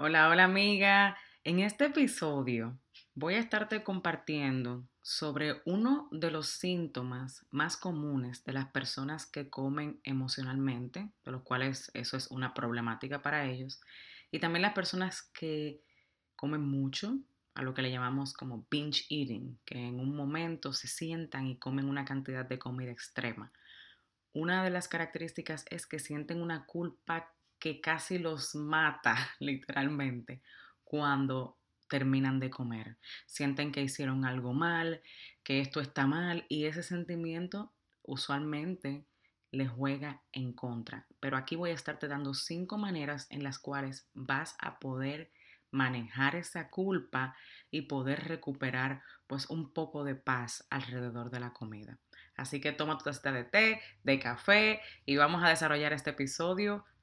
Hola, hola amiga. En este episodio voy a estarte compartiendo sobre uno de los síntomas más comunes de las personas que comen emocionalmente, de los cuales eso es una problemática para ellos, y también las personas que comen mucho, a lo que le llamamos como binge eating, que en un momento se sientan y comen una cantidad de comida extrema. Una de las características es que sienten una culpa que casi los mata literalmente cuando terminan de comer. Sienten que hicieron algo mal, que esto está mal y ese sentimiento usualmente les juega en contra. Pero aquí voy a estarte dando cinco maneras en las cuales vas a poder manejar esa culpa y poder recuperar pues un poco de paz alrededor de la comida. Así que toma tu taza de té, de café y vamos a desarrollar este episodio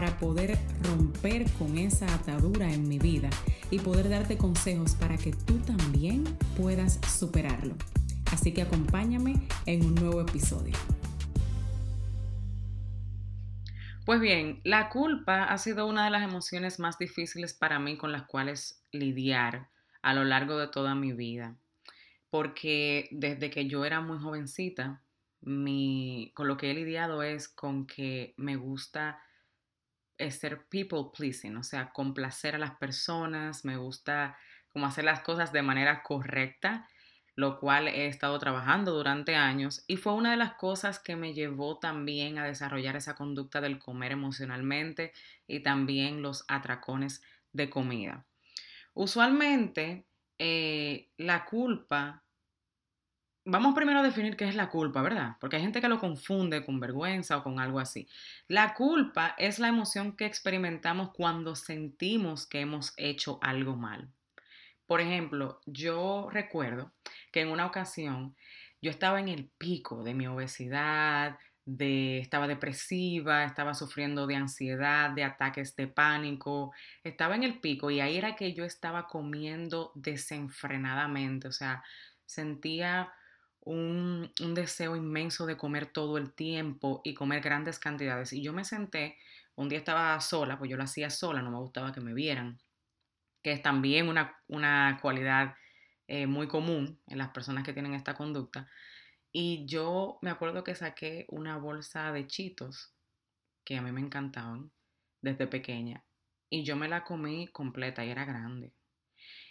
para poder romper con esa atadura en mi vida y poder darte consejos para que tú también puedas superarlo. Así que acompáñame en un nuevo episodio. Pues bien, la culpa ha sido una de las emociones más difíciles para mí con las cuales lidiar a lo largo de toda mi vida. Porque desde que yo era muy jovencita, mi, con lo que he lidiado es con que me gusta ser people pleasing, o sea, complacer a las personas, me gusta como hacer las cosas de manera correcta, lo cual he estado trabajando durante años y fue una de las cosas que me llevó también a desarrollar esa conducta del comer emocionalmente y también los atracones de comida. Usualmente eh, la culpa Vamos primero a definir qué es la culpa, ¿verdad? Porque hay gente que lo confunde con vergüenza o con algo así. La culpa es la emoción que experimentamos cuando sentimos que hemos hecho algo mal. Por ejemplo, yo recuerdo que en una ocasión yo estaba en el pico de mi obesidad, de, estaba depresiva, estaba sufriendo de ansiedad, de ataques de pánico, estaba en el pico y ahí era que yo estaba comiendo desenfrenadamente, o sea, sentía un, deseo inmenso de comer todo el tiempo y comer grandes cantidades. Y yo me senté, un día estaba sola, pues yo lo hacía sola, no me gustaba que me vieran, que es también una, cualidad eh, muy común en las personas que tienen esta conducta. Y yo me acuerdo que saqué una bolsa de chitos que a mí me encantaban desde pequeña y yo me la comí completa y era grande.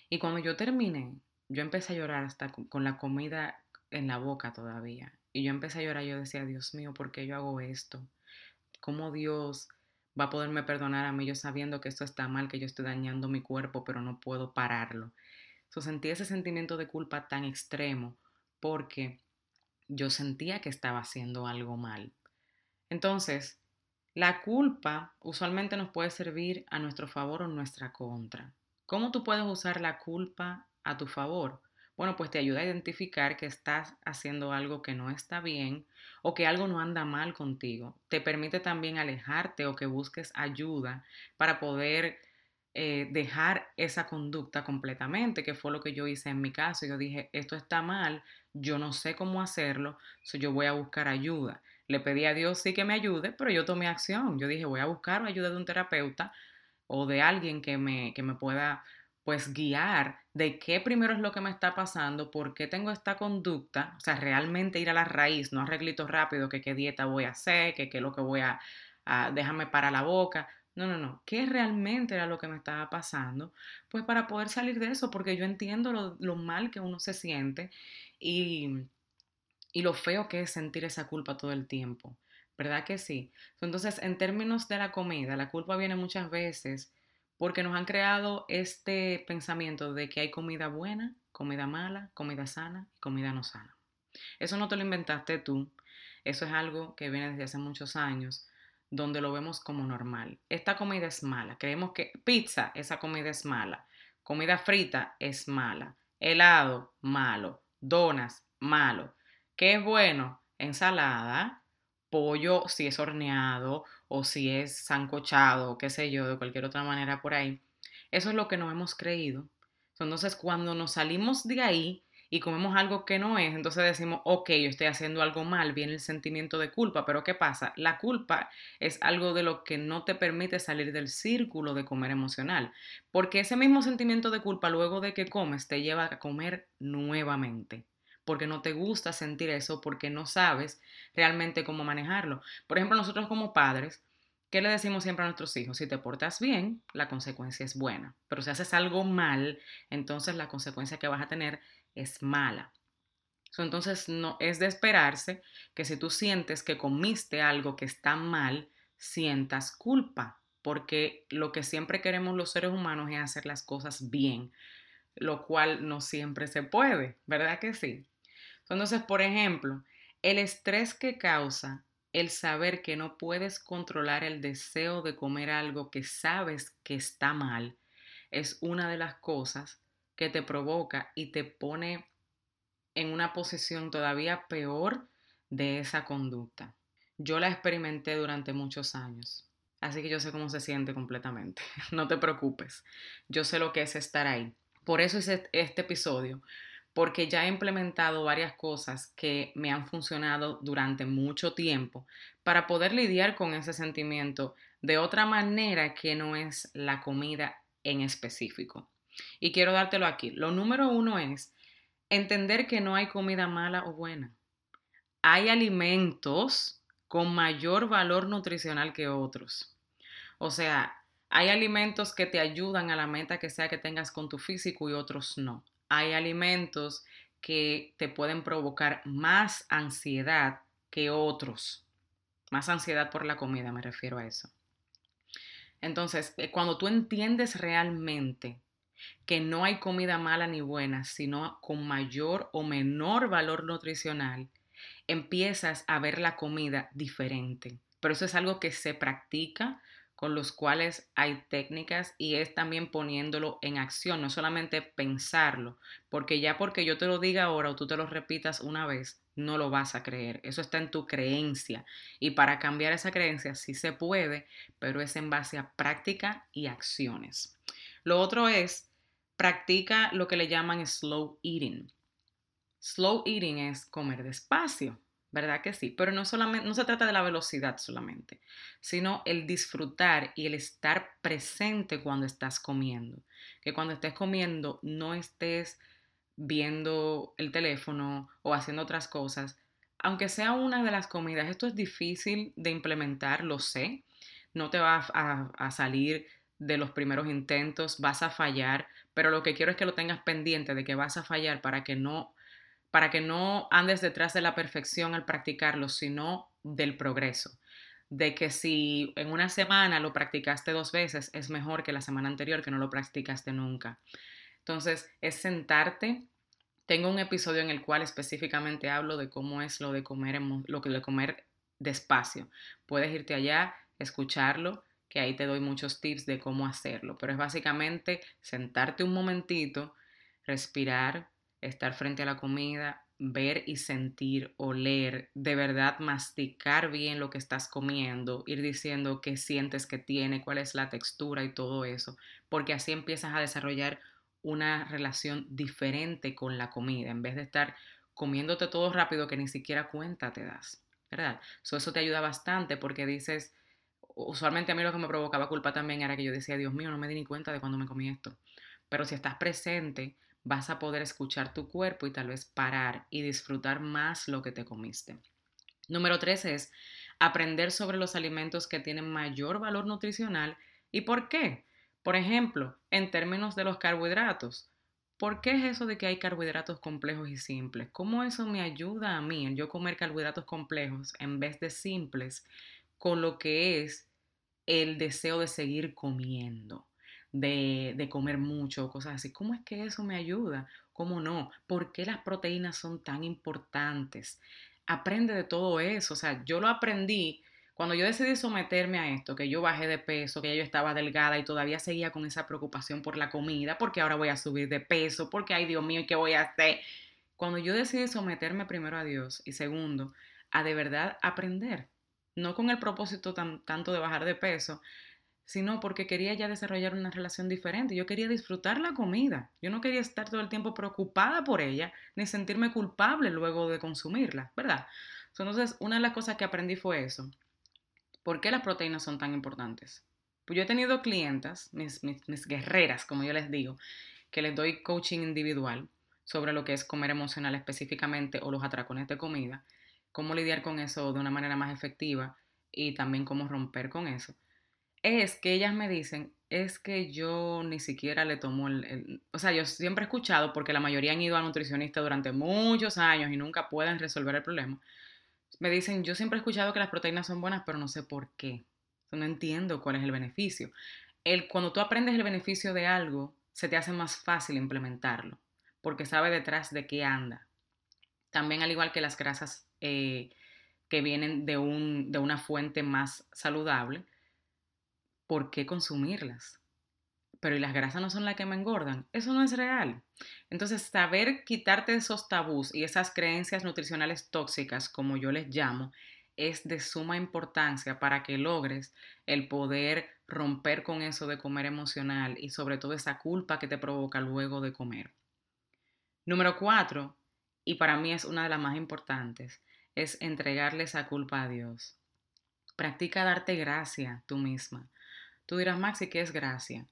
Y cuando yo terminé, yo empecé a llorar hasta con la comida en la boca todavía. Y yo empecé a llorar, yo decía, Dios mío, ¿por qué yo hago esto? ¿Cómo Dios va a poderme perdonar a mí yo sabiendo que esto está mal, que yo estoy dañando mi cuerpo, pero no puedo pararlo? So, sentí ese sentimiento de culpa tan extremo porque yo sentía que estaba haciendo algo mal. Entonces, la culpa usualmente nos puede servir a nuestro favor o nuestra contra. ¿Cómo tú puedes usar la culpa a tu favor? Bueno, pues te ayuda a identificar que estás haciendo algo que no está bien o que algo no anda mal contigo. Te permite también alejarte o que busques ayuda para poder eh, dejar esa conducta completamente, que fue lo que yo hice en mi caso. Yo dije, esto está mal, yo no sé cómo hacerlo, so yo voy a buscar ayuda. Le pedí a Dios sí que me ayude, pero yo tomé acción. Yo dije, voy a buscar ayuda de un terapeuta o de alguien que me, que me pueda pues guiar de qué primero es lo que me está pasando, por qué tengo esta conducta, o sea, realmente ir a la raíz, no arreglito rápido que qué dieta voy a hacer, que qué es lo que voy a, déjame para la boca. No, no, no, ¿qué realmente era lo que me estaba pasando? Pues para poder salir de eso, porque yo entiendo lo, lo mal que uno se siente y, y lo feo que es sentir esa culpa todo el tiempo. ¿Verdad que sí? Entonces, en términos de la comida, la culpa viene muchas veces porque nos han creado este pensamiento de que hay comida buena, comida mala, comida sana y comida no sana. Eso no te lo inventaste tú, eso es algo que viene desde hace muchos años, donde lo vemos como normal. Esta comida es mala. Creemos que pizza, esa comida es mala. Comida frita es mala. Helado, malo. Donas, malo. ¿Qué es bueno? Ensalada, pollo si es horneado o si es sancochado, qué sé yo, de cualquier otra manera por ahí. Eso es lo que nos hemos creído. Entonces, cuando nos salimos de ahí y comemos algo que no es, entonces decimos, ok, yo estoy haciendo algo mal, viene el sentimiento de culpa, pero ¿qué pasa? La culpa es algo de lo que no te permite salir del círculo de comer emocional, porque ese mismo sentimiento de culpa luego de que comes te lleva a comer nuevamente porque no te gusta sentir eso, porque no sabes realmente cómo manejarlo. Por ejemplo, nosotros como padres, ¿qué le decimos siempre a nuestros hijos? Si te portas bien, la consecuencia es buena, pero si haces algo mal, entonces la consecuencia que vas a tener es mala. Entonces, no es de esperarse que si tú sientes que comiste algo que está mal, sientas culpa, porque lo que siempre queremos los seres humanos es hacer las cosas bien, lo cual no siempre se puede, ¿verdad que sí? Entonces, por ejemplo, el estrés que causa el saber que no puedes controlar el deseo de comer algo que sabes que está mal es una de las cosas que te provoca y te pone en una posición todavía peor de esa conducta. Yo la experimenté durante muchos años, así que yo sé cómo se siente completamente. No te preocupes, yo sé lo que es estar ahí. Por eso hice este episodio, porque ya he implementado varias cosas que me han funcionado durante mucho tiempo para poder lidiar con ese sentimiento de otra manera que no es la comida en específico. Y quiero dártelo aquí. Lo número uno es entender que no hay comida mala o buena. Hay alimentos con mayor valor nutricional que otros. O sea, hay alimentos que te ayudan a la meta que sea que tengas con tu físico y otros no. Hay alimentos que te pueden provocar más ansiedad que otros. Más ansiedad por la comida, me refiero a eso. Entonces, eh, cuando tú entiendes realmente que no hay comida mala ni buena, sino con mayor o menor valor nutricional, empiezas a ver la comida diferente. Pero eso es algo que se practica, con los cuales hay técnicas y es también poniéndolo en acción, no solamente pensarlo, porque ya porque yo te lo diga ahora o tú te lo repitas una vez, no lo vas a creer. Eso está en tu creencia y para cambiar esa creencia sí se puede, pero es en base a práctica y acciones. Lo otro es practica lo que le llaman slow eating. Slow eating es comer despacio, ¿verdad que sí? Pero no, solamente, no se trata de la velocidad solamente, sino el disfrutar y el estar presente cuando estás comiendo. Que cuando estés comiendo no estés viendo el teléfono o haciendo otras cosas. Aunque sea una de las comidas, esto es difícil de implementar, lo sé. No te va a, a salir de los primeros intentos, vas a fallar, pero lo que quiero es que lo tengas pendiente de que vas a fallar para que no para que no andes detrás de la perfección al practicarlo, sino del progreso. De que si en una semana lo practicaste dos veces, es mejor que la semana anterior que no lo practicaste nunca. Entonces, es sentarte. Tengo un episodio en el cual específicamente hablo de cómo es lo de comer, lo de comer despacio. Puedes irte allá, escucharlo que ahí te doy muchos tips de cómo hacerlo, pero es básicamente sentarte un momentito, respirar, estar frente a la comida, ver y sentir, oler, de verdad masticar bien lo que estás comiendo, ir diciendo qué sientes que tiene, cuál es la textura y todo eso, porque así empiezas a desarrollar una relación diferente con la comida, en vez de estar comiéndote todo rápido que ni siquiera cuenta te das, ¿verdad? eso te ayuda bastante porque dices, usualmente a mí lo que me provocaba culpa también era que yo decía, Dios mío, no me di ni cuenta de cuando me comí esto. Pero si estás presente, vas a poder escuchar tu cuerpo y tal vez parar y disfrutar más lo que te comiste. Número tres es aprender sobre los alimentos que tienen mayor valor nutricional y por qué. Por ejemplo, en términos de los carbohidratos. ¿Por qué es eso de que hay carbohidratos complejos y simples? ¿Cómo eso me ayuda a mí, en yo comer carbohidratos complejos en vez de simples, con lo que es el deseo de seguir comiendo, de, de comer mucho, cosas así. ¿Cómo es que eso me ayuda? ¿Cómo no? ¿Por qué las proteínas son tan importantes? Aprende de todo eso. O sea, yo lo aprendí Cuando yo decidí someterme a esto, que yo bajé de peso, que ya yo estaba delgada y todavía seguía con esa preocupación por la comida, porque ahora voy a subir de peso, porque, ay Dios mío, ¿qué voy a hacer? Cuando yo decidí someterme primero a Dios y segundo, a de verdad aprender, no con el propósito tan, tanto de bajar de peso, sino porque quería ya desarrollar una relación diferente. Yo quería disfrutar la comida. Yo no quería estar todo el tiempo preocupada por ella, ni sentirme culpable luego de consumirla, ¿verdad? Entonces, una de las cosas que aprendí fue eso. ¿Por qué las proteínas son tan importantes? Pues yo he tenido clientas, mis, mis, guerreras, como yo les digo, que les doy coaching individual sobre lo que es comer emocional específicamente o los atracones de comida, cómo lidiar con eso de una manera más efectiva y también cómo romper con eso. Es que ellas me dicen, es que yo ni siquiera le tomo el, O sea, yo siempre he escuchado, porque la mayoría han ido a nutricionista durante muchos años y nunca pueden resolver el problema me dicen, yo siempre he escuchado que las proteínas son buenas, pero no sé por qué. No entiendo cuál es el beneficio. El, cuando tú aprendes el beneficio de algo, se te hace más fácil implementarlo, porque sabe detrás de qué anda. También al igual que las grasas eh, que vienen de, un, de una fuente más saludable, ¿por qué consumirlas? pero ¿y las grasas no son las que me engordan? Eso no es real. Entonces, saber quitarte esos tabús y esas creencias nutricionales tóxicas, como yo les llamo, es de suma importancia para que logres el poder romper con eso de comer emocional y sobre todo esa culpa que te provoca luego de comer. Número cuatro, y para mí es una de las más importantes, es entregarle esa culpa a Dios. Practica darte gracia tú misma. Tú dirás, Maxi, ¿qué es gracia?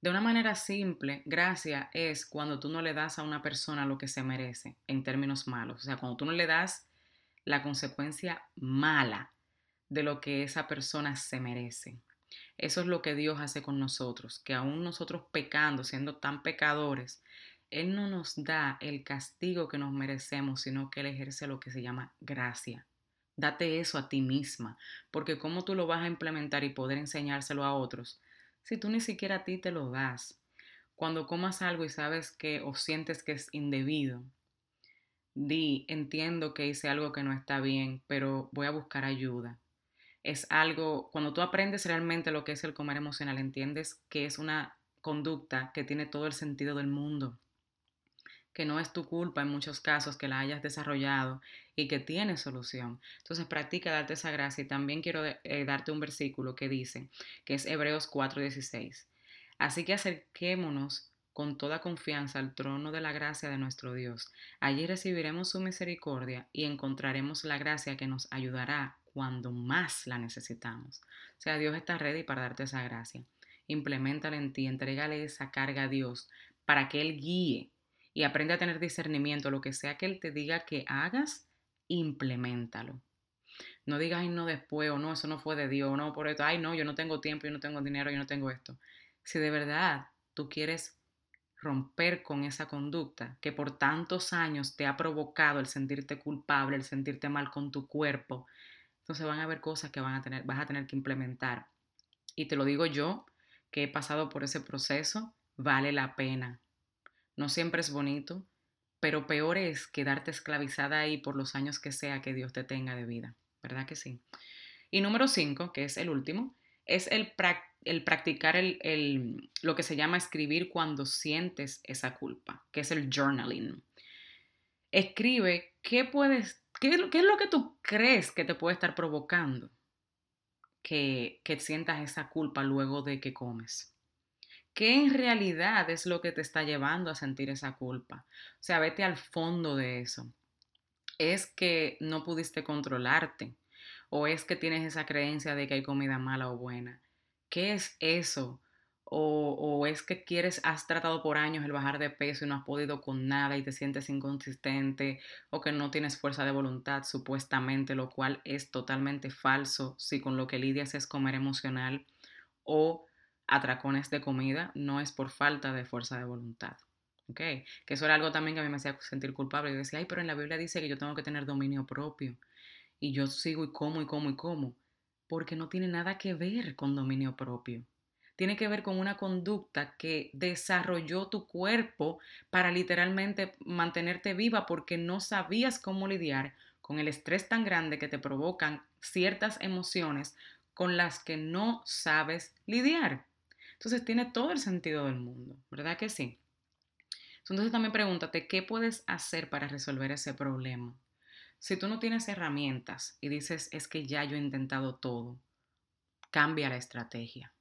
De una manera simple, gracia es cuando tú no le das a una persona lo que se merece en términos malos. O sea, cuando tú no le das la consecuencia mala de lo que esa persona se merece. Eso es lo que Dios hace con nosotros, que aún nosotros pecando, siendo tan pecadores, Él no nos da el castigo que nos merecemos, sino que Él ejerce lo que se llama gracia. Date eso a ti misma, porque cómo tú lo vas a implementar y poder enseñárselo a otros si tú ni siquiera a ti te lo das? Cuando comas algo y sabes que o sientes que es indebido, di, entiendo que hice algo que no está bien, pero voy a buscar ayuda. Es algo, cuando tú aprendes realmente lo que es el comer emocional, entiendes que es una conducta que tiene todo el sentido del mundo que no es tu culpa en muchos casos que la hayas desarrollado y que tiene solución. Entonces practica darte esa gracia y también quiero eh, darte un versículo que dice, que es Hebreos 4:16. Así que acerquémonos con toda confianza al trono de la gracia de nuestro Dios. Allí recibiremos su misericordia y encontraremos la gracia que nos ayudará cuando más la necesitamos. O sea, Dios está ready para darte esa gracia. Implementala en ti, entrégale esa carga a Dios para que Él guíe y aprende a tener discernimiento. Lo que sea que Él te diga que hagas, implementalo. No digas, ay, no después, o no, eso no fue de Dios, o no por esto, ay, no, yo no tengo tiempo, yo no tengo dinero, yo no tengo esto. Si de verdad tú quieres romper con esa conducta que por tantos años te ha provocado el sentirte culpable, el sentirte mal con tu cuerpo, entonces van a haber cosas que van a tener, vas a tener que implementar. Y te lo digo yo, que he pasado por ese proceso, vale la pena. No siempre es bonito, pero peor es quedarte esclavizada ahí por los años que sea que Dios te tenga de vida, ¿verdad que sí? Y número cinco, que es el último, es el, el practicar el, lo que se llama escribir cuando sientes esa culpa, que es el journaling. Escribe qué puedes, qué, qué es lo que tú crees que te puede estar provocando que, que sientas esa culpa luego de que comes. ¿Qué en realidad es lo que te está llevando a sentir esa culpa? O sea, vete al fondo de eso. ¿Es que no pudiste controlarte? ¿O es que tienes esa creencia de que hay comida mala o buena? ¿Qué es eso? O, o, es que quieres, has tratado por años el bajar de peso y no has podido con nada y te sientes inconsistente o que no tienes fuerza de voluntad supuestamente, lo cual es totalmente falso si con lo que lidias es comer emocional o atracones de comida no es por falta de fuerza de voluntad. Que eso era algo también que a mí me hacía sentir culpable. Yo decía, ay, pero en la Biblia dice que yo tengo que tener dominio propio. Y yo sigo y como y como y como. Porque no tiene nada que ver con dominio propio. Tiene que ver con una conducta que desarrolló tu cuerpo para literalmente mantenerte viva porque no sabías cómo lidiar con el estrés tan grande que te provocan ciertas emociones con las que no sabes lidiar. Entonces tiene todo el sentido del mundo, ¿verdad que sí? Entonces también pregúntate, ¿qué puedes hacer para resolver ese problema? Si tú no tienes herramientas y dices, es que ya yo he intentado todo, cambia la estrategia.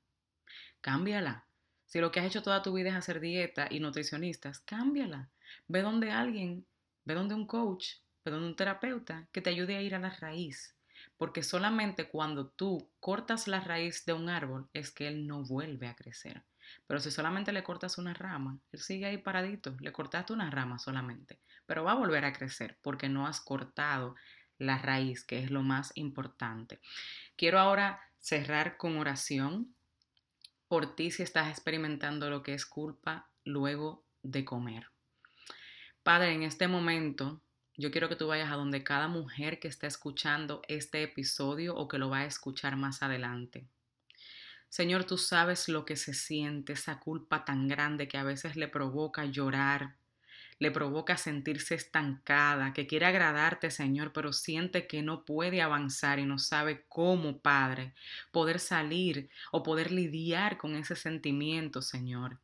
Cámbiala. Si lo que has hecho toda tu vida es hacer dieta y nutricionistas, cámbiala. Ve donde alguien, ve donde un coach, ve donde un terapeuta que te ayude a ir a la raíz. Porque solamente cuando tú cortas la raíz de un árbol es que él no vuelve a crecer. Pero si solamente le cortas una rama, él sigue ahí paradito. Le cortaste una rama solamente. Pero va a volver a crecer porque no has cortado la raíz, que es lo más importante. Quiero ahora cerrar con oración por ti si estás experimentando lo que es culpa luego de comer. Padre, en este momento yo quiero que tú vayas a donde cada mujer que está escuchando este episodio o que lo va a escuchar más adelante. Señor, tú sabes lo que se siente, esa culpa tan grande que a veces le provoca llorar, le provoca sentirse estancada, que quiere agradarte, Señor, pero siente que no puede avanzar y no sabe cómo, Padre, poder salir o poder lidiar con ese sentimiento, Señor.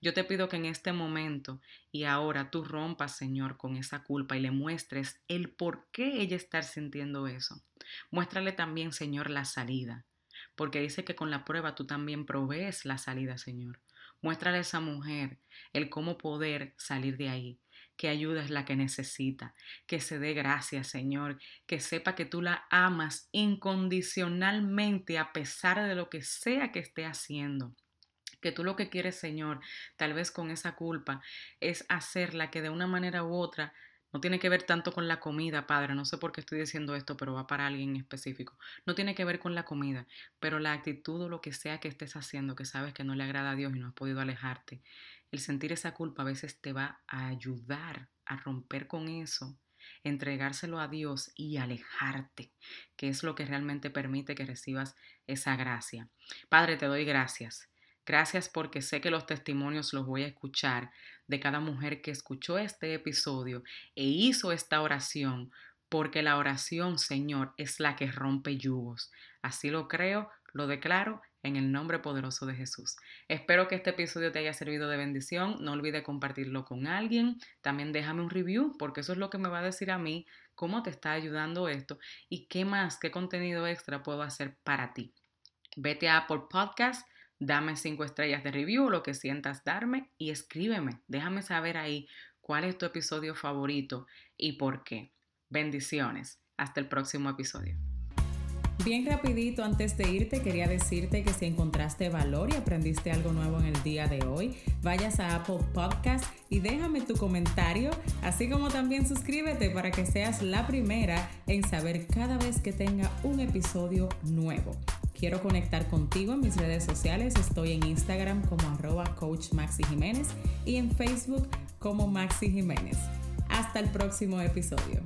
Yo te pido que en este momento y ahora tú rompas, Señor, con esa culpa y le muestres el por qué ella está sintiendo eso. Muéstrale también, Señor, la salida porque dice que con la prueba tú también provees la salida, Señor. Muéstrale a esa mujer el cómo poder salir de ahí, que ayuda es la que necesita, que se dé gracias, Señor, que sepa que tú la amas incondicionalmente a pesar de lo que sea que esté haciendo que tú lo que quieres, Señor, tal vez con esa culpa, es hacerla que de una manera u otra no tiene que ver tanto con la comida, Padre. No sé por qué estoy diciendo esto, pero va para alguien específico. No tiene que ver con la comida, pero la actitud o lo que sea que estés haciendo, que sabes que no le agrada a Dios y no has podido alejarte. El sentir esa culpa a veces te va a ayudar a romper con eso, entregárselo a Dios y alejarte, que es lo que realmente permite que recibas esa gracia. Padre, te doy gracias. Gracias porque sé que los testimonios los voy a escuchar de cada mujer que escuchó este episodio e hizo esta oración, porque la oración, Señor, es la que rompe yugos. Así lo creo, lo declaro en el nombre poderoso de Jesús. Espero que este episodio te haya servido de bendición. No olvides compartirlo con alguien. También déjame un review porque eso es lo que me va a decir a mí cómo te está ayudando esto y qué más, qué contenido extra puedo hacer para ti. Vete a Apple Podcast Dame cinco estrellas de review, lo que sientas darme y escríbeme. Déjame saber ahí cuál es tu episodio favorito y por qué. Bendiciones. Hasta el próximo episodio. Bien rapidito, antes de irte, quería decirte que si encontraste valor y aprendiste algo nuevo en el día de hoy, vayas a Apple Podcast y déjame tu comentario, así como también suscríbete para que seas la primera en saber cada vez que tenga un episodio nuevo. Quiero conectar contigo en mis redes sociales. Estoy en Instagram como arroba coach Maxi Jiménez y en Facebook como Maxi Jiménez. Hasta el próximo episodio.